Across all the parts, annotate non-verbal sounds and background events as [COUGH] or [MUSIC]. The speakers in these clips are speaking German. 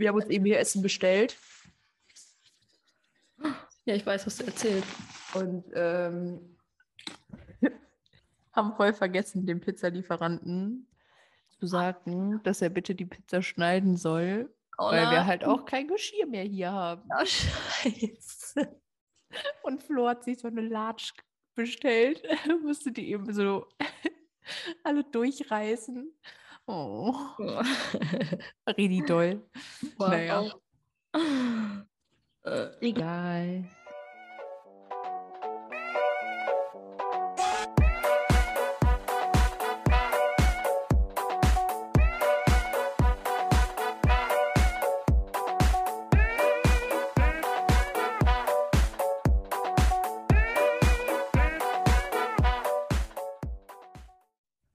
Wir haben uns eben hier Essen bestellt. Ja, ich weiß, was du erzählt. Und ähm, [LAUGHS] haben voll vergessen, dem Pizzalieferanten zu sagen, dass er bitte die Pizza schneiden soll, Oh weil wir halt auch kein Geschirr mehr hier haben. Oh, scheiße. [LAUGHS] Und Flo hat sich so eine Latsch bestellt, [LAUGHS] musste die eben so alle durchreißen. Oh, [LAUGHS] richtig doll. Naja. Äh, Egal.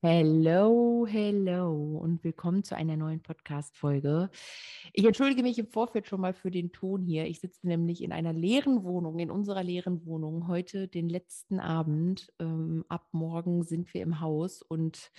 Hello, hello und willkommen zu einer neuen Podcast-Folge. Ich entschuldige mich im Vorfeld schon mal für den Ton hier. Ich sitze nämlich in einer leeren Wohnung, in unserer leeren Wohnung, heute den letzten Abend. Ähm, ab morgen sind wir im Haus und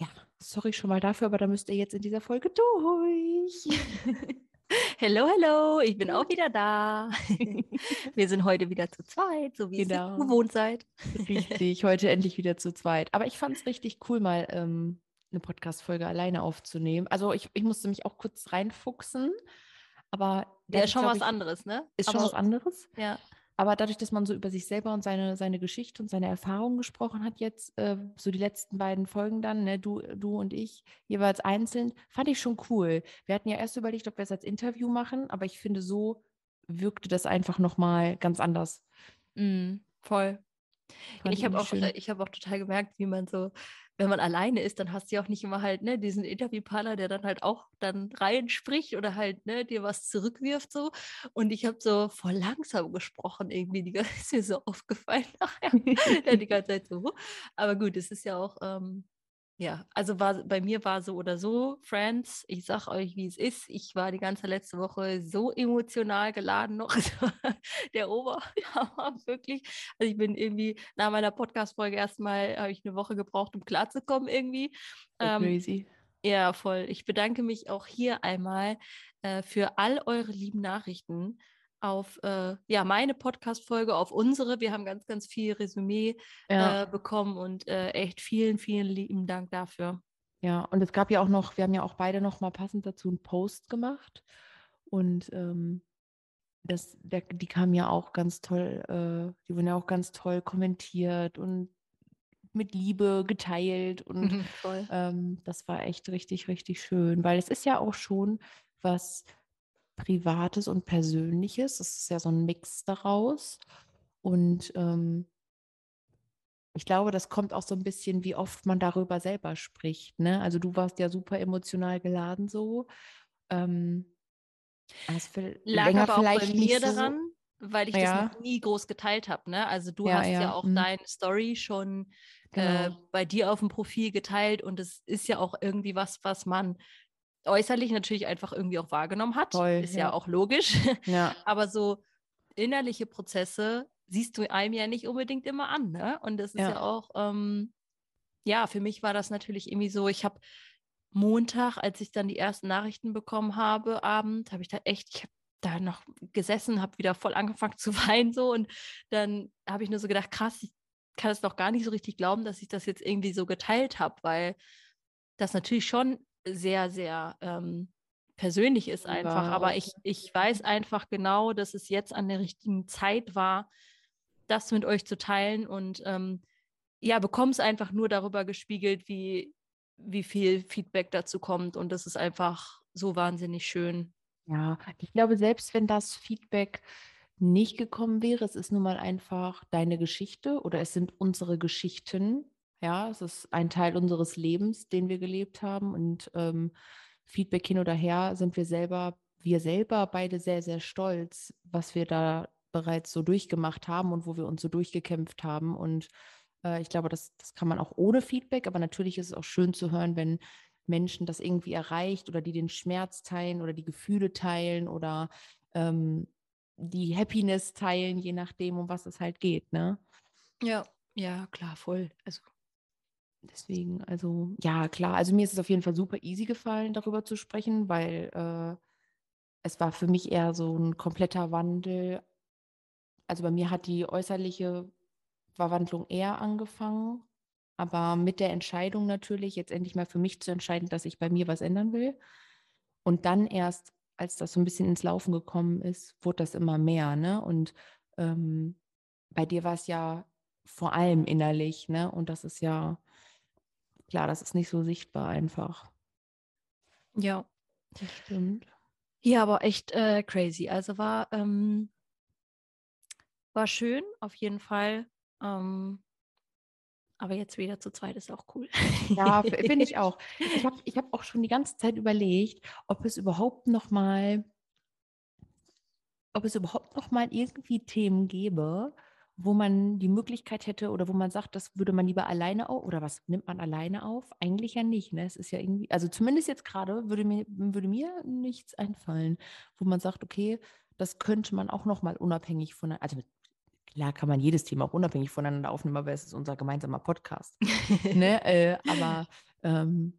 ja, sorry schon mal dafür, aber da müsst ihr jetzt in dieser Folge durch. [LAUGHS] Hello, hello, ich bin auch wieder da. [LAUGHS] Wir sind heute wieder zu zweit, so wie Genau. ihr gewohnt seid. [LAUGHS] Richtig, heute endlich wieder zu zweit. Aber ich fand es richtig cool, mal ähm, eine Podcast-Folge alleine aufzunehmen. Also ich, ich musste mich auch kurz reinfuchsen, aber Der ist schon was ich, anderes, ne? Ist schon Aber- was anderes. Ja. Aber dadurch, dass man so über sich selber und seine, seine Geschichte und seine Erfahrungen gesprochen hat, jetzt äh, so die letzten beiden Folgen dann, ne, du, du und ich, jeweils einzeln, fand ich schon cool. Wir hatten ja erst überlegt, ob wir es als Interview machen, aber ich finde, so wirkte das einfach nochmal ganz anders. Mm, voll. Fand ich habe auch, ich habe auch total gemerkt, wie man so, wenn man alleine ist, dann hast du ja auch nicht immer halt, ne, diesen Interviewpartner, der dann halt auch dann reinspricht oder halt, ne, dir was zurückwirft so. Und ich habe so voll langsam gesprochen irgendwie, die [LAUGHS] ganze ist mir so aufgefallen nachher. [LAUGHS] ja, die ganze Zeit so. Aber gut, es ist ja auch, ähm, ja, also war, bei mir war so oder so, Friends, ich sag euch, wie es ist. Ich war die ganze letzte Woche so emotional geladen noch. [LAUGHS] Also, der Oberhammer, wirklich. Also ich bin irgendwie nach meiner Podcast-Folge erstmal, habe ich eine Woche gebraucht, um klarzukommen irgendwie. Ähm, crazy. ja, voll. Ich bedanke mich auch hier einmal äh, für all eure lieben Nachrichten auf äh, ja, meine Podcast-Folge, auf unsere. Wir haben ganz, ganz viel Resümee Ja. äh, bekommen und äh, echt vielen, vielen lieben Dank dafür. Ja, und es gab ja auch noch, wir haben ja auch beide noch mal passend dazu einen Post gemacht. Und ähm, das, der, die kamen ja auch ganz toll, äh, die wurden ja auch ganz toll kommentiert und mit Liebe geteilt. Und [LAUGHS] Voll. ähm, das war echt richtig, richtig schön, weil es ist ja auch schon was Privates und Persönliches. Es ist ja so ein Mix daraus. Und ähm, ich glaube, das kommt auch so ein bisschen, wie oft man darüber selber spricht. Ne? Also du warst ja super emotional geladen so. Ähm, viel- Lag aber auch bei mir nicht so- daran, weil ich Ja. das noch nie groß geteilt habe. Ne? Also du Ja, hast ja, ja, auch mhm. deine Story schon äh, Genau. bei dir auf dem Profil geteilt und es ist ja auch irgendwie was, was man äußerlich natürlich einfach irgendwie auch wahrgenommen hat. Voll, ist ja. ja. auch logisch. Ja, [LAUGHS] Aber so innerliche Prozesse siehst du einem ja nicht unbedingt immer an. Ne? Und das ist Ja. ja, auch, ähm, ja, für mich war das natürlich irgendwie so, ich habe Montag, als ich dann die ersten Nachrichten bekommen habe, Abend, habe ich da echt, ich habe da noch gesessen, habe wieder voll angefangen zu [LAUGHS] weinen so und dann habe ich nur so gedacht, krass, ich kann es noch gar nicht so richtig glauben, dass ich das jetzt irgendwie so geteilt habe, weil das natürlich schon sehr, sehr ähm, persönlich ist einfach. War Aber ich, ich weiß einfach genau, dass es jetzt an der richtigen Zeit war, das mit euch zu teilen und ähm, ja, bekomme es einfach nur darüber gespiegelt, wie, wie viel Feedback dazu kommt. Und das ist einfach so wahnsinnig schön. ja. Ich glaube, selbst wenn das Feedback nicht gekommen wäre, es ist nun mal einfach deine Geschichte oder es sind unsere Geschichten. Ja, es ist ein Teil unseres Lebens, den wir gelebt haben und ähm, Feedback hin oder her sind wir selber, wir selber beide sehr, sehr stolz, was wir da bereits so durchgemacht haben und wo wir uns so durchgekämpft haben. Und äh, ich glaube, das, das kann man auch ohne Feedback, aber natürlich ist es auch schön zu hören, wenn Menschen das irgendwie erreicht oder die den Schmerz teilen oder die Gefühle teilen oder ähm, die Happiness teilen, je nachdem, um was es halt geht, ne? Ja, ja, klar, voll. Also, Deswegen, also ja, klar. Also mir ist es auf jeden Fall super easy gefallen, darüber zu sprechen, weil äh, es war für mich eher so ein kompletter Wandel. Also bei mir hat die äußerliche Verwandlung eher angefangen, aber mit der Entscheidung natürlich, jetzt endlich mal für mich zu entscheiden, dass ich bei mir was ändern will. Und dann erst, als das so ein bisschen ins Laufen gekommen ist, wurde das immer mehr. Ne? Und ähm, bei dir war es ja vor allem innerlich, ne? Und das ist ja, klar, das ist nicht so sichtbar einfach. Ja. Das stimmt. Ja, aber echt äh, crazy. Also war, ähm, war schön, auf jeden Fall. Ähm, aber jetzt wieder zu zweit ist auch cool. Ja, finde ich auch. [LAUGHS] Ich habe ich hab auch schon die ganze Zeit überlegt, ob es überhaupt noch mal, ob es überhaupt noch mal irgendwie Themen gäbe, wo man die Möglichkeit hätte oder wo man sagt, das würde man lieber alleine auf oder was nimmt man alleine auf? Eigentlich ja nicht. Ne? Es ist ja irgendwie, also zumindest jetzt gerade würde mir, würde mir nichts einfallen, wo man sagt, okay, das könnte man auch noch mal unabhängig von, also klar kann man jedes Thema auch unabhängig voneinander aufnehmen, aber es ist unser gemeinsamer Podcast. ne? [LAUGHS] Äh, aber ähm,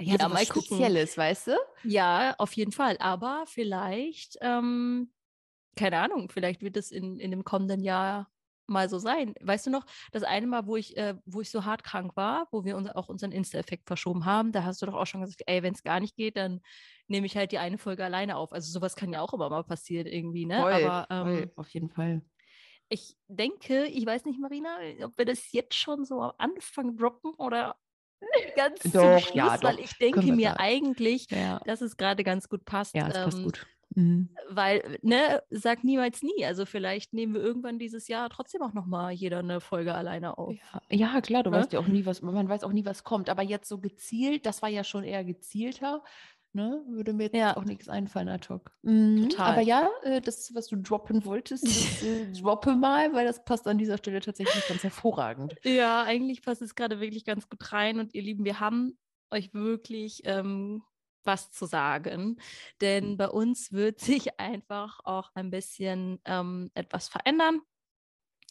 ja, ja so mal Spezielles, gucken. weißt du? Ja, auf jeden Fall. Aber vielleicht ähm, keine Ahnung, vielleicht wird es in, in dem kommenden Jahr mal so sein. Weißt du noch, das eine Mal, wo ich, äh, wo ich so hart krank war, wo wir uns auch unseren Insta-Effekt verschoben haben, da hast du doch auch schon gesagt, ey, wenn es gar nicht geht, dann nehme ich halt die eine Folge alleine auf. Also sowas kann ja auch immer mal passieren irgendwie, ne? Voll, Aber ähm, voll, auf jeden Fall. Ich denke, ich weiß nicht, Marina, ob wir das jetzt schon so am Anfang droppen oder ganz doch, zum Schluss, ja, weil ich denke mir da. eigentlich, ja. dass es gerade ganz gut passt. Ja, es ähm, passt gut. Mhm. Weil, ne, sag niemals nie. Also vielleicht nehmen wir irgendwann dieses Jahr trotzdem auch nochmal jeder eine Folge alleine auf. Ja, ja klar, du ne? weißt ja auch nie, was, man weiß auch nie, was kommt. Aber jetzt so gezielt, das war ja schon eher gezielter. Ne? Würde mir jetzt ja. auch nichts einfallen ad hoc. Mhm. Total. Aber ja, äh, das, was du droppen wolltest, das, [LAUGHS] äh, droppe mal, weil das passt an dieser Stelle tatsächlich ganz hervorragend. Ja, eigentlich passt es gerade wirklich ganz gut rein. Und ihr Lieben, wir haben euch wirklich ähm, was zu sagen, denn bei uns wird [LAUGHS] sich einfach auch ein bisschen ähm, etwas verändern.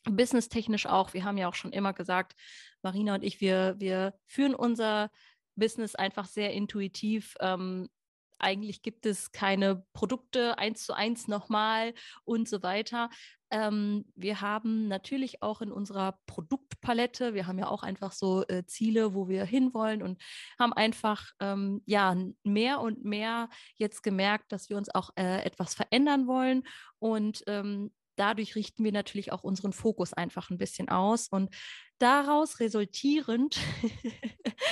Businesstechnisch auch. Wir haben ja auch schon immer gesagt, Marina und ich, wir, wir führen unser Business einfach sehr intuitiv. Ähm, eigentlich gibt es keine Produkte eins zu eins nochmal und so weiter. Ähm, wir haben natürlich auch in unserer Produktpalette, wir haben ja auch einfach so äh, Ziele, wo wir hinwollen und haben einfach ähm, ja mehr und mehr jetzt gemerkt, dass wir uns auch äh, etwas verändern wollen und ähm, dadurch richten wir natürlich auch unseren Fokus einfach ein bisschen aus. Und daraus resultierend, [LAUGHS]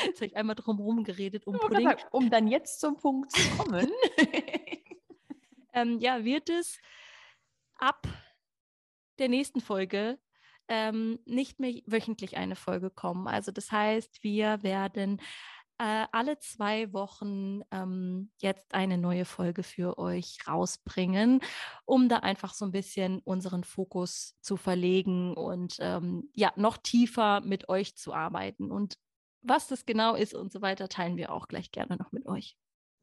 jetzt habe ich einmal drum herum geredet, um, Pudding, um dann jetzt zum Punkt zu kommen, [LAUGHS] ähm, ja, wird es ab der nächsten Folge ähm, nicht mehr wöchentlich eine Folge kommen. Also das heißt, wir werden äh, alle zwei Wochen ähm, jetzt eine neue Folge für euch rausbringen, um da einfach so ein bisschen unseren Fokus zu verlegen und ähm, ja, noch tiefer mit euch zu arbeiten. Und was das genau ist und so weiter, teilen wir auch gleich gerne noch mit euch.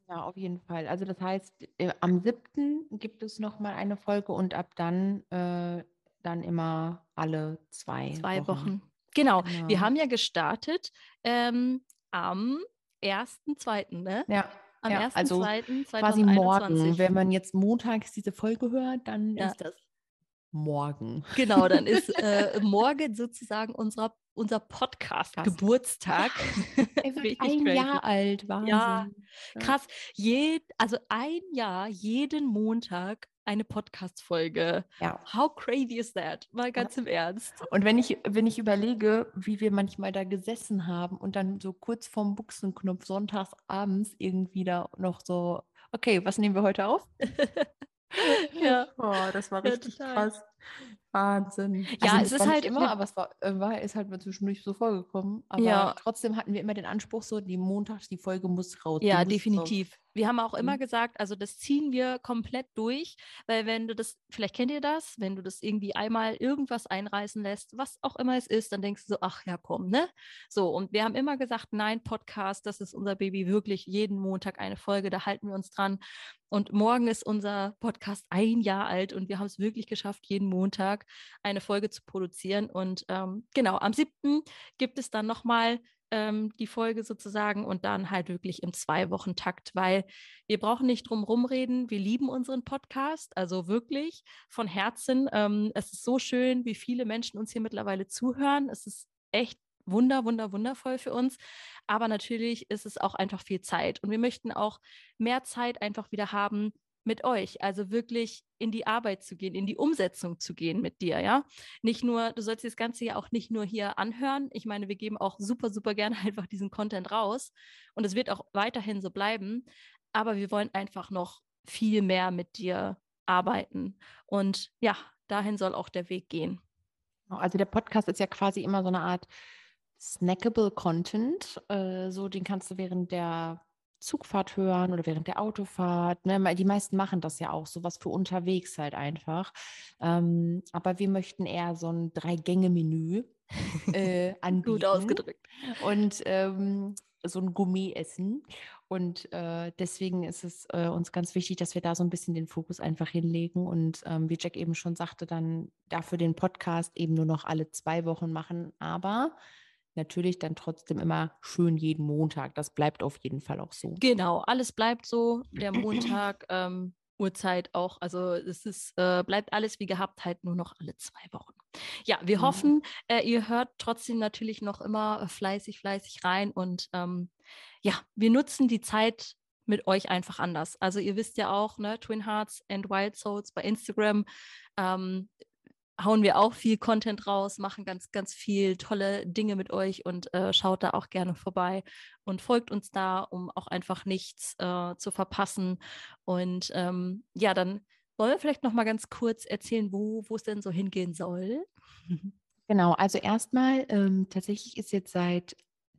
Ja, auf jeden Fall. Also das heißt, äh, am 7. gibt es nochmal eine Folge und ab dann, äh, dann immer alle zwei, zwei Wochen. Wochen. Genau. genau. Wir haben ja gestartet ähm, am 1.2., ne? Ja. Am ja, 1.2. Also quasi morgen. Wenn man jetzt montags diese Folge hört, dann ja. ist das morgen. Genau, dann [LAUGHS] ist äh, morgen sozusagen unser, unser Podcast-Geburtstag. [LAUGHS] Er wird ein crazy. Jahr alt, Wahnsinn. Ja, krass. Je, also ein Jahr, jeden Montag eine Podcast-Folge. Ja. How crazy is that? Mal ganz ja. im Ernst. Und wenn ich, wenn ich überlege, wie wir manchmal da gesessen haben und dann so kurz vorm Buchsenknopf sonntags abends irgendwie da noch so, okay, was nehmen wir heute auf? [LAUGHS] ja. Oh, das war richtig ja, krass. Wahnsinn. Ja, also, es ist halt immer, aber es war, äh, war ist halt mal zwischendurch so vorgekommen. Aber ja. trotzdem hatten wir immer den Anspruch, so die montags, die Folge muss raus. Ja, definitiv. So. Wir haben auch immer mhm. gesagt, also das ziehen wir komplett durch, weil wenn du das, vielleicht kennt ihr das, wenn du das irgendwie einmal irgendwas einreißen lässt, was auch immer es ist, dann denkst du so, ach ja, komm, ne? So, und wir haben immer gesagt, nein, Podcast, das ist unser Baby, wirklich jeden Montag eine Folge, da halten wir uns dran. Und morgen ist unser Podcast ein Jahr alt und wir haben es wirklich geschafft, jeden Montag eine Folge zu produzieren. Und ähm, genau, am 7. gibt es dann nochmal ähm, die Folge sozusagen und dann halt wirklich im Zwei-Wochen-Takt, weil wir brauchen nicht drum rumreden. Wir lieben unseren Podcast, also wirklich von Herzen. Ähm, es ist so schön, wie viele Menschen uns hier mittlerweile zuhören. Es ist echt wunder, wunder, wundervoll für uns. Aber natürlich ist es auch einfach viel Zeit. Und wir möchten auch mehr Zeit einfach wieder haben mit euch. Also wirklich in die Arbeit zu gehen, in die Umsetzung zu gehen mit dir, ja. Nicht nur, du sollst das Ganze ja auch nicht nur hier anhören. Ich meine, wir geben auch super, super gerne [LAUGHS] einfach diesen Content raus. Und es wird auch weiterhin so bleiben. Aber wir wollen einfach noch viel mehr mit dir arbeiten. Und ja, dahin soll auch der Weg gehen. Also der Podcast ist ja quasi immer so eine Art snackable Content. Äh, so, den kannst du während der Zugfahrt hören oder während der Autofahrt. Ne? Die meisten machen das ja auch, sowas für unterwegs halt einfach. Ähm, aber wir möchten eher so ein Drei-Gänge-Menü [LAUGHS] äh, anbieten. Gut ausgedrückt. Und ähm, so ein Gourmet essen. Und äh, deswegen ist es äh, uns ganz wichtig, dass wir da so ein bisschen den Fokus einfach hinlegen und ähm, wie Jack eben schon sagte, dann dafür den Podcast eben nur noch alle zwei Wochen machen. Aber natürlich dann trotzdem immer schön jeden Montag. Das bleibt auf jeden Fall auch so. Genau, alles bleibt so. Der [CLEARS THROAT] Montag, ähm, Uhrzeit auch. Also es ist, äh, bleibt alles wie gehabt, halt nur noch alle zwei Wochen. Ja, wir mhm. hoffen, äh, ihr hört trotzdem natürlich noch immer fleißig, fleißig rein und ähm, ja, wir nutzen die Zeit mit euch einfach anders. Also ihr wisst ja auch, ne, Twin Hearts and Wild Souls bei Instagram. Ähm, hauen wir auch viel Content raus, machen ganz, ganz viel tolle Dinge mit euch und äh, schaut da auch gerne vorbei und folgt uns da, um auch einfach nichts äh, zu verpassen. Und ähm, ja, dann wollen wir vielleicht noch mal ganz kurz erzählen, wo, es denn so hingehen soll. Genau, also erstmal ähm, tatsächlich ist jetzt seit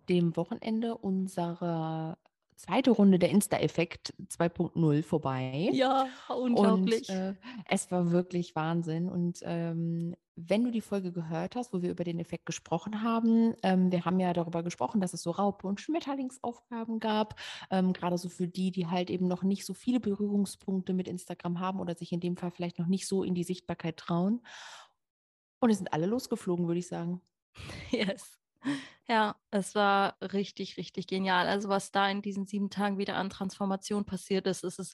dem Wochenende unsere zweite Runde der Insta-Effekt 2.0 vorbei. Ja, unglaublich. Und, äh, es war wirklich Wahnsinn. Und ähm, wenn du die Folge gehört hast, wo wir über den Effekt gesprochen haben, ähm, wir haben ja darüber gesprochen, dass es so Raupe- und Schmetterlingsaufgaben gab, ähm, gerade so für die, die halt eben noch nicht so viele Berührungspunkte mit Instagram haben oder sich in dem Fall vielleicht noch nicht so in die Sichtbarkeit trauen. Und es sind alle losgeflogen, würde ich sagen. [LAUGHS] Yes. Ja, es war richtig, richtig genial. Also was da in diesen sieben Tagen wieder an Transformation passiert ist, ist es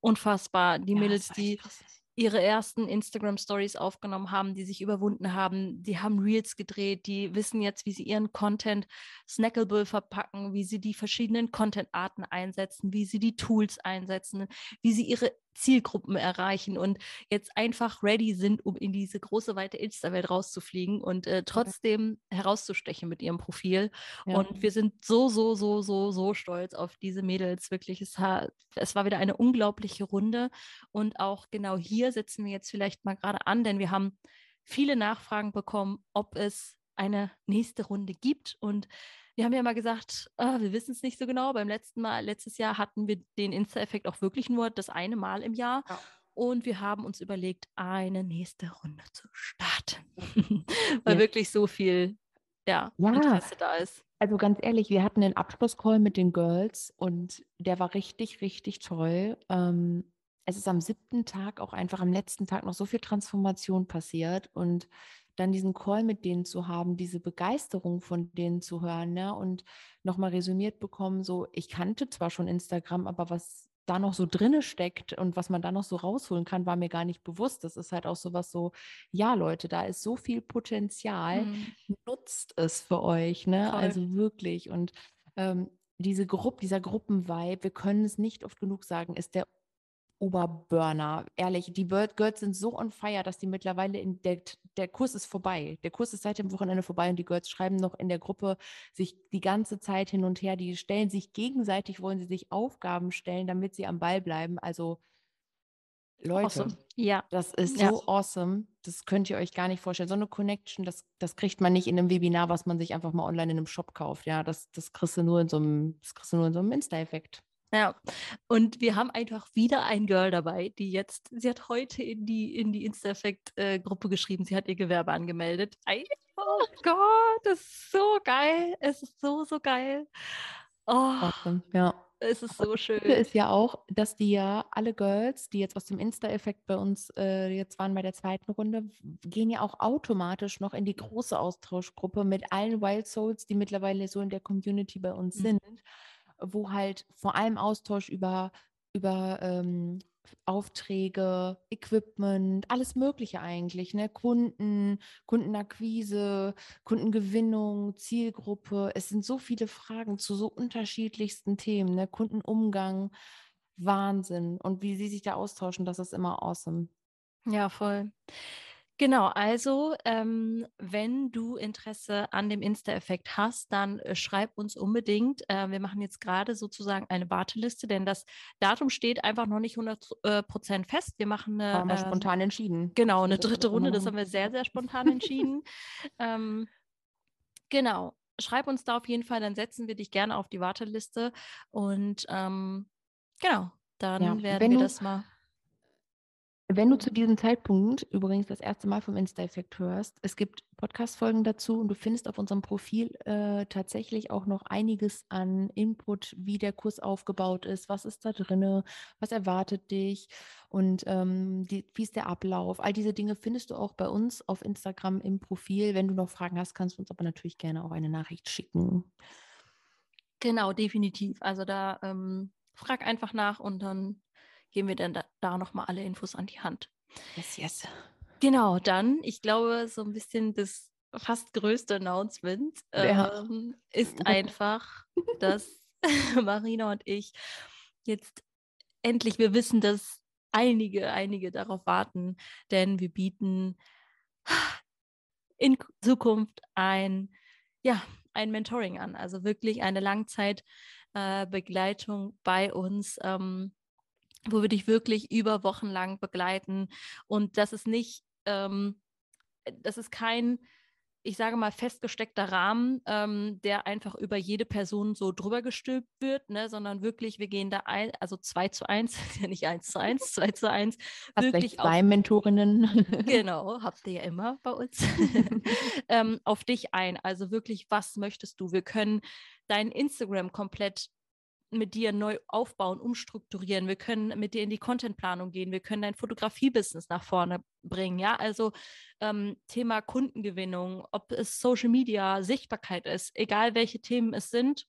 unfassbar. Die ja, Mädels, die krass ihre ersten Instagram-Stories aufgenommen haben, die sich überwunden haben. Die haben Reels gedreht, die wissen jetzt, wie sie ihren Content snackable verpacken, wie sie die verschiedenen Content-Arten einsetzen, wie sie die Tools einsetzen, wie sie ihre Zielgruppen erreichen und jetzt einfach ready sind, um in diese große, weite Insta-Welt rauszufliegen und äh, trotzdem herauszustechen mit ihrem Profil. Ja. Und wir sind so, so, so, so, so stolz auf diese Mädels. Wirklich, es, es war wieder eine unglaubliche Runde. Und auch genau hier setzen wir jetzt vielleicht mal gerade an, denn wir haben viele Nachfragen bekommen, ob es eine nächste Runde gibt. Und wir haben ja mal gesagt, äh, wir wissen es nicht so genau. Beim letzten Mal, letztes Jahr hatten wir den Insta-Effekt auch wirklich nur das eine Mal im Jahr. Ja. Und wir haben uns überlegt, eine nächste Runde zu starten. [LAUGHS] Weil ja. wirklich so viel ja, ja, Interesse da ist. Also ganz ehrlich, wir hatten einen Abschlusscall mit den Girls und der war richtig, richtig toll. Ähm, es ist am siebten Tag auch einfach am letzten Tag noch so viel Transformation passiert und dann diesen Call mit denen zu haben, diese Begeisterung von denen zu hören ne? und nochmal resümiert bekommen, so ich kannte zwar schon Instagram, aber was da noch so drinne steckt und was man da noch so rausholen kann, war mir gar nicht bewusst. Das ist halt auch so was so, ja Leute, da ist so viel Potenzial, mhm. nutzt es für euch, ne? Voll. Also wirklich und ähm, diese Gruppe, dieser Gruppenvibe, wir können es nicht oft genug sagen, ist der Oberburner. Ehrlich, die Bird Girls sind so on fire, dass die mittlerweile in der, der Kurs ist vorbei. Der Kurs ist seit dem Wochenende vorbei und die Girls schreiben noch in der Gruppe sich die ganze Zeit hin und her. Die stellen sich gegenseitig, wollen sie sich Aufgaben stellen, damit sie am Ball bleiben. Also Leute, awesome. ja. das ist ja. so awesome. Das könnt ihr euch gar nicht vorstellen. So eine Connection, das, das kriegt man nicht in einem Webinar, was man sich einfach mal online in einem Shop kauft. Ja, das, das kriegst du nur in so einem, das kriegst du nur in so einem Insta-Effekt. Ja, und wir haben einfach wieder ein Girl dabei, die jetzt, sie hat heute in die, in die Insta-Effekt-Gruppe geschrieben, sie hat ihr Gewerbe angemeldet. Oh Gott, das ist so geil. Es ist so, so geil. Oh. Awesome, ja. Es ist so schön. ist ja auch, dass die ja alle Girls, die jetzt aus dem Insta-Effekt bei uns äh, jetzt waren bei der zweiten Runde, gehen ja auch automatisch noch in die große Austauschgruppe mit allen Wild Souls, die mittlerweile so in der Community bei uns mhm. sind, wo halt vor allem Austausch über über ähm, Aufträge, Equipment, alles Mögliche eigentlich, ne? Kunden, Kundenakquise, Kundengewinnung, Zielgruppe. Es sind so viele Fragen zu so unterschiedlichsten Themen, ne? Kundenumgang, Wahnsinn. Und wie sie sich da austauschen, das ist immer awesome. Ja, voll. Genau, also ähm, wenn du Interesse an dem Insta-Effekt hast, dann äh, schreib uns unbedingt. Äh, wir machen jetzt gerade sozusagen eine Warteliste, denn das Datum steht einfach noch nicht 100 äh, Prozent fest. Wir machen eine. Haben wir ähm, spontan entschieden. Genau, eine dritte Runde, das haben wir sehr, sehr spontan entschieden. ähm, genau, schreib uns da auf jeden Fall, dann setzen wir dich gerne auf die Warteliste und ähm, genau, dann ja, werden wir das mal. Wenn du zu diesem Zeitpunkt übrigens das erste Mal vom Insta-Effekt hörst, es gibt Podcast-Folgen dazu und du findest auf unserem Profil äh, tatsächlich auch noch einiges an Input, wie der Kurs aufgebaut ist, was ist da drin, was erwartet dich und ähm, die, wie ist der Ablauf. All diese Dinge findest du auch bei uns auf Instagram im Profil. Wenn du noch Fragen hast, kannst du uns aber natürlich gerne auch eine Nachricht schicken. Genau, definitiv. Also da ähm, frag einfach nach und dann geben wir dann da, da nochmal alle Infos an die Hand. Yes, yes. Genau, dann, ich glaube, so ein bisschen das fast größte Announcement ja. ähm, ist [LAUGHS] einfach, dass [LAUGHS] Marina und ich jetzt endlich, wir wissen, dass einige, einige darauf warten, denn wir bieten in Zukunft ein, ja, ein Mentoring an, also wirklich eine Langzeitbegleitung äh, bei uns. Ähm, wo wir dich wirklich über Wochen lang begleiten. Und das ist nicht, ähm, das ist kein, ich sage mal, festgesteckter Rahmen, ähm, der einfach über jede Person so drüber gestülpt wird, ne, sondern wirklich, wir gehen da ein, also zwei zu eins, [LAUGHS] ja nicht eins zu eins, [LAUGHS] zwei zu eins. Hast wirklich zwei auf, Mentorinnen. [LAUGHS] genau, habt ihr ja immer bei uns. ähm, auf dich ein. Also wirklich, was möchtest du? Wir können dein Instagram komplett mit dir neu aufbauen, umstrukturieren. Wir können mit dir in die Contentplanung gehen. Wir können dein Fotografie-Business nach vorne bringen. Ja, also ähm, Thema Kundengewinnung, ob es Social Media, Sichtbarkeit ist, egal welche Themen es sind.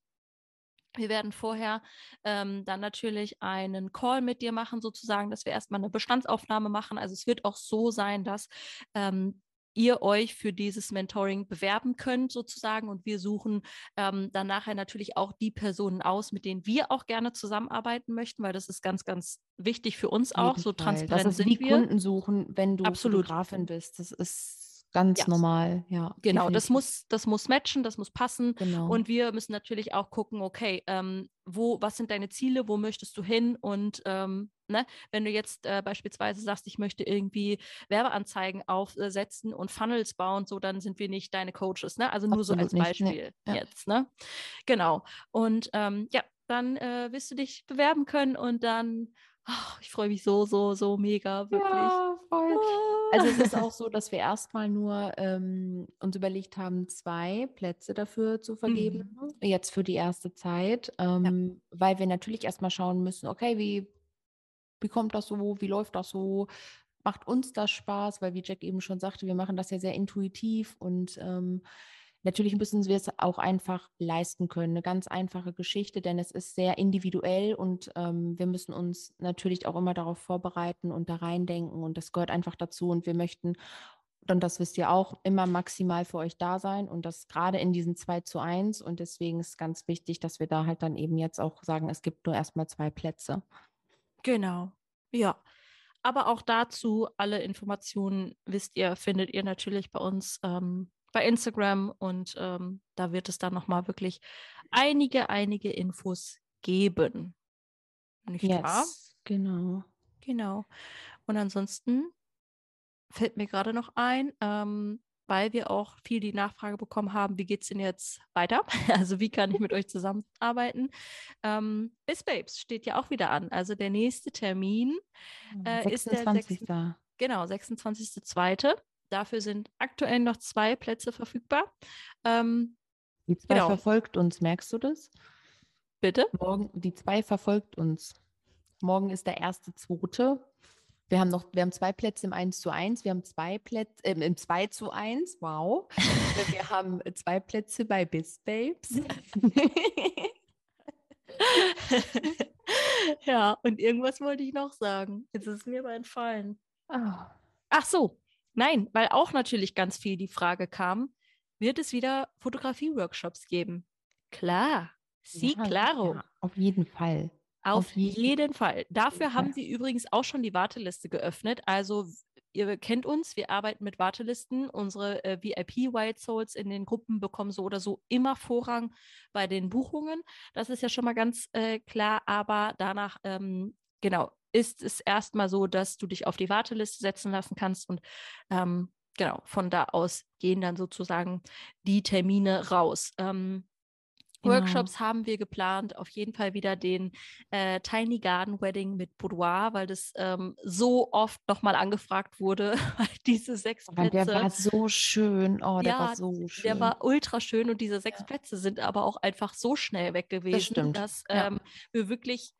Wir werden vorher ähm, dann natürlich einen Call mit dir machen, sozusagen, dass wir erstmal eine Bestandsaufnahme machen. Also es wird auch so sein, dass ähm, ihr euch für dieses Mentoring bewerben könnt sozusagen und wir suchen ähm, dann nachher natürlich auch die Personen aus, mit denen wir auch gerne zusammenarbeiten möchten, weil das ist ganz, ganz wichtig für uns auch, so transparent das ist sind wie wir. Kunden suchen, wenn du Absolut. Fotografin bist. Das ist ganz ja. normal, ja. Genau, das muss, das muss matchen, das muss passen. Genau. Und wir müssen natürlich auch gucken, okay, ähm, wo, was sind deine Ziele, wo möchtest du hin? Und ähm, ne, wenn du jetzt äh, beispielsweise sagst, ich möchte irgendwie Werbeanzeigen aufsetzen und Funnels bauen, so dann sind wir nicht deine Coaches, ne? Also nur Absolut so als Beispiel nee. jetzt, ne? Genau. Und ähm, ja, dann äh, wirst du dich bewerben können und dann Oh, ich freue mich so, so, so mega, wirklich. Ja, voll. Also es ist auch so, dass wir erstmal nur ähm, uns überlegt haben, zwei Plätze dafür zu vergeben, mhm. jetzt für die erste Zeit, ähm, ja. weil wir natürlich erstmal schauen müssen, okay, wie, wie kommt das so, wie läuft das so, macht uns das Spaß, weil wie Jack eben schon sagte, wir machen das ja sehr intuitiv und ähm, Natürlich müssen wir es auch einfach leisten können. Eine ganz einfache Geschichte, denn es ist sehr individuell und ähm, wir müssen uns natürlich auch immer darauf vorbereiten und da reindenken und das gehört einfach dazu und wir möchten, und das wisst ihr auch, immer maximal für euch da sein und das gerade in diesen 2 zu 1 und deswegen ist ganz wichtig, dass wir da halt dann eben jetzt auch sagen, es gibt nur erstmal zwei Plätze. Genau, ja. Aber auch dazu, alle Informationen, wisst ihr, findet ihr natürlich bei uns ähm, bei Instagram und ähm, da wird es dann nochmal wirklich einige, einige Infos geben. Nicht yes, wahr? Genau. Genau. Und ansonsten fällt mir gerade noch ein, ähm, weil wir auch viel die Nachfrage bekommen haben, wie geht es denn jetzt weiter? [LAUGHS] Also wie kann ich mit euch zusammenarbeiten? Ähm, Bis Babes steht ja auch wieder an. Also der nächste Termin äh, 26. ist der 6, genau, 26.02. Dafür sind aktuell noch zwei Plätze verfügbar. Ähm, Die zwei genau. verfolgt uns, merkst du das? Bitte? Morgen, die zwei verfolgt uns. Morgen ist der erste, zweite. Wir haben noch, wir haben zwei Plätze im 1 zu 1, wir haben zwei Plätze äh, im 2 zu 1, wow. wir [LAUGHS] haben zwei Plätze bei Biz Babes. [LAUGHS] ja, und irgendwas wollte ich noch sagen. Jetzt ist es mir aber entfallen. Oh. Ach so, nein, weil auch natürlich ganz viel die Frage kam, wird es wieder Fotografie-Workshops geben? Klar, sí, Ja, claro. ja, auf jeden Fall. Auf, jeden Fall. Dafür Fall. haben sie übrigens auch schon die Warteliste geöffnet. Also ihr kennt uns, wir arbeiten mit Wartelisten. Unsere äh, VIP White Souls in den Gruppen bekommen so oder so immer Vorrang bei den Buchungen. Das ist ja schon mal ganz äh, klar. Aber danach, ähm, genau, ist es erstmal so, dass du dich auf die Warteliste setzen lassen kannst und ähm, genau, von da aus gehen dann sozusagen die Termine raus. Ähm, Genau. Workshops haben wir geplant, auf jeden Fall wieder den äh, Tiny Garden Wedding mit Boudoir, weil das ähm, so oft nochmal angefragt wurde, [LAUGHS] weil diese sechs Aber Plätze, der war so schön. Oh, der Ja, war so schön. der war ultra schön und diese sechs Ja. Plätze sind aber auch einfach so schnell weg gewesen, stimmt, dass ja. ähm, wir wirklich,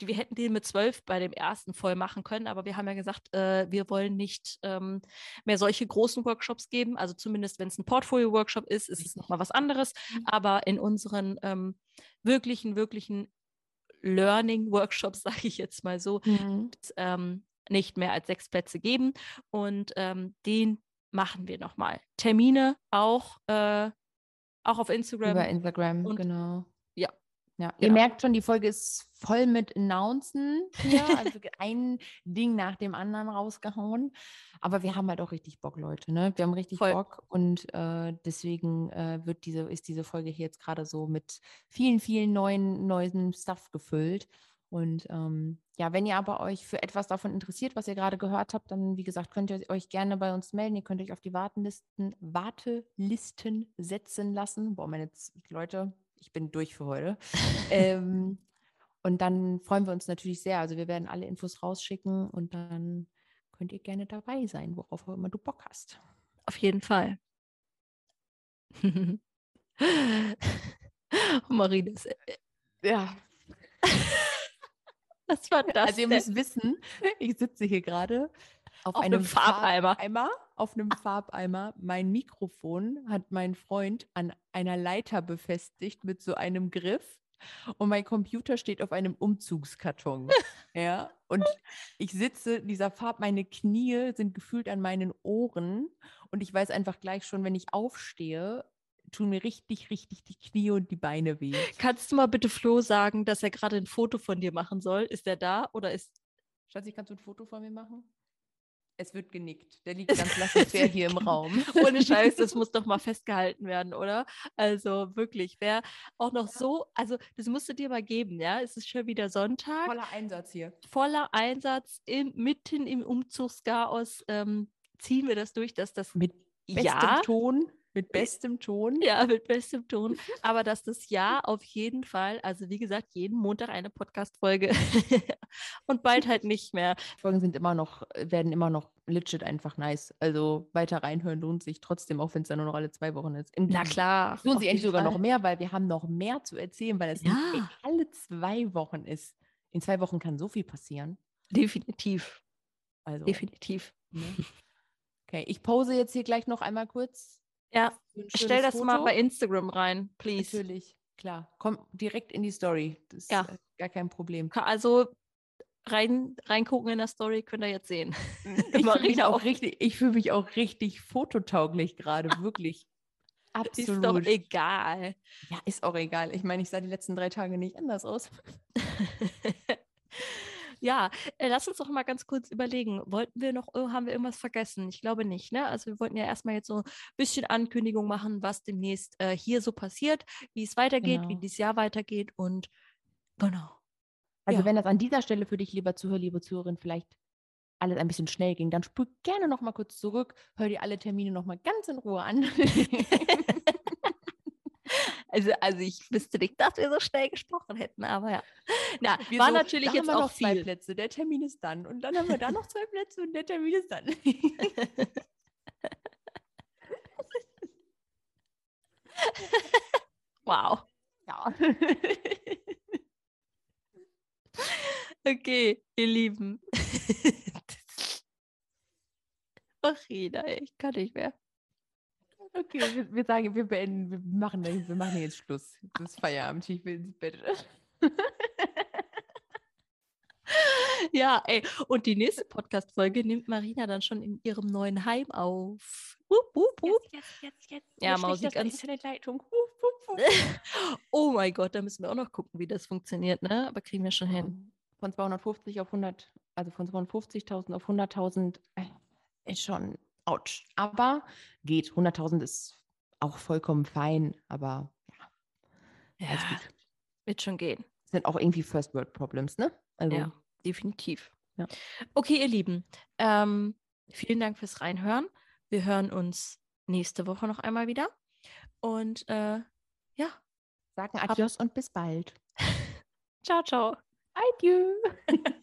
wir hätten den mit zwölf bei dem ersten voll machen können, aber wir haben ja gesagt, äh, wir wollen nicht ähm, mehr solche großen Workshops geben. Also zumindest, wenn es ein Portfolio-Workshop ist, ist es nochmal was anderes. Mhm. Aber in unseren ähm, wirklichen, wirklichen Learning-Workshops, [LAUGHS] sage ich jetzt mal so, Mhm. ähm, nicht mehr als sechs Plätze geben. Und ähm, den machen wir nochmal. Termine auch, äh, auch auf Instagram. Über Instagram, genau. Ja. Ihr Genau. merkt schon, die Folge ist voll mit Announcen hier. [LAUGHS] Also ein Ding nach dem anderen rausgehauen. Aber wir haben halt auch richtig Bock, Leute. Ne? Wir haben richtig Voll. Bock und äh, deswegen äh, wird diese, ist diese Folge hier jetzt gerade so mit vielen, vielen neuen, neuen Stuff gefüllt. Und ähm, ja, wenn ihr aber euch für etwas davon interessiert, was ihr gerade gehört habt, dann, wie gesagt, könnt ihr euch gerne bei uns melden. Ihr könnt euch auf die Wartenlisten, Wartelisten setzen lassen. Boah, meine Z- Leute, ich bin durch für heute. [LAUGHS] ähm, und dann freuen wir uns natürlich sehr. Also wir werden alle Infos rausschicken und dann könnt ihr gerne dabei sein, worauf auch immer du Bock hast. Auf jeden Fall. [LAUGHS] Marie, das, äh, Ja, [LAUGHS] was war das? also ihr denn? müsst wissen, ich sitze hier gerade auf, Auf einem einem Farbeimer. Farbeimer, auf einem Farbeimer. Mein Mikrofon hat mein Freund an einer Leiter befestigt mit so einem Griff und mein Computer steht auf einem Umzugskarton. [LAUGHS] ja, und ich sitze, dieser Farb, meine Knie sind gefühlt an meinen Ohren und ich weiß einfach gleich schon, wenn ich aufstehe, tun mir richtig, richtig die Knie und die Beine weh. Kannst du mal bitte Flo sagen, dass er gerade ein Foto von dir machen soll? Ist er da oder ist. Schatzi, kannst du ein Foto von mir machen? Es wird genickt. Der liegt ganz laissez-faire [LAUGHS] hier im Raum. [LAUGHS] Ohne Scheiß, das [LAUGHS] muss doch mal festgehalten werden, oder? Also wirklich, wer auch noch so, also das musst du dir mal geben, ja? Es ist schon wieder Sonntag, Voller Einsatz hier. voller Einsatz, im, mitten im Umzugschaos ähm, ziehen wir das durch, dass das Mit bestem ja, Ton. Mit bestem Ton. ja, mit bestem Ton, aber dass das Ja auf jeden Fall, also wie gesagt, jeden Montag eine Podcast-Folge [LAUGHS] und bald halt nicht mehr. Folgen sind immer noch, werden immer noch legit einfach nice. Also weiter reinhören lohnt sich trotzdem, auch wenn es dann nur noch alle zwei Wochen ist. Im- Na klar. Lohnt sich eigentlich sogar noch mehr, weil wir haben noch mehr zu erzählen, weil es nicht Ja. alle zwei Wochen ist. In zwei Wochen kann so viel passieren. Definitiv, Also, definitiv. ne? Okay, ich pose jetzt hier gleich noch einmal kurz. Ja, stell das mal Foto. bei Instagram rein, please. Natürlich, klar. Komm direkt in die Story. Das ist Ja. äh, gar kein Problem. Also rein, reingucken in der Story könnt ihr jetzt sehen. [LAUGHS] Ich fühle mich auch richtig, ich fühle mich auch richtig fototauglich gerade, wirklich. Ist doch Absolut. egal. Ja, ist auch egal. Ich meine, ich sah die letzten drei Tage nicht anders aus. [LAUGHS] ja, äh, lass uns doch mal ganz kurz überlegen. Wollten wir noch, haben wir irgendwas vergessen? Ich glaube nicht, ne? Also wir wollten ja erstmal jetzt so ein bisschen Ankündigung machen, was demnächst äh, hier so passiert, wie es weitergeht, wie Genau. dieses Jahr weitergeht und genau. Also Ja. wenn das an dieser Stelle für dich, lieber Zuhörer, liebe Zuhörerin, vielleicht alles ein bisschen schnell ging, dann spul gerne noch mal kurz zurück, hör dir alle Termine noch mal ganz in Ruhe an. [LAUGHS] Also, also ich wüsste nicht, dass wir so schnell gesprochen hätten, aber ja. Na, [LAUGHS] Wir war so, natürlich jetzt auch noch zwei viel. Plätze, der Termin ist dann. Und dann haben wir da noch zwei Plätze und der Termin ist dann. [LAUGHS] Wow. ja. Okay, ihr Lieben. [LAUGHS] Ach, Rina, ich kann nicht mehr. Okay, wir, wir sagen, wir beenden, wir machen, wir machen jetzt Schluss. Das ist Feierabend, ich will ins Bett. [LAUGHS] Ja, ey, und die nächste Podcast-Folge nimmt Marina dann schon in ihrem neuen Heim auf. Wupp, wupp, wupp. Jetzt, jetzt, jetzt. Ja, Mausi, ganz. Internetleitung. [LAUGHS] oh mein Gott, da müssen wir auch noch gucken, wie das funktioniert, ne? Aber kriegen wir schon hin. Von 250 auf 100, also von 250.000 auf 100.000 äh, ist schon ouch. Aber geht. 100.000 ist auch vollkommen fein, aber ja. Ja, wird schon gehen. Sind auch irgendwie First World Problems, ne? Also, Ja, definitiv. Ja. Okay, ihr Lieben, ähm, vielen Dank fürs Reinhören. Wir hören uns nächste Woche noch einmal wieder. Und äh, ja, sagen Adios und bis bald. [LAUGHS] ciao, ciao. Adieu. [LAUGHS]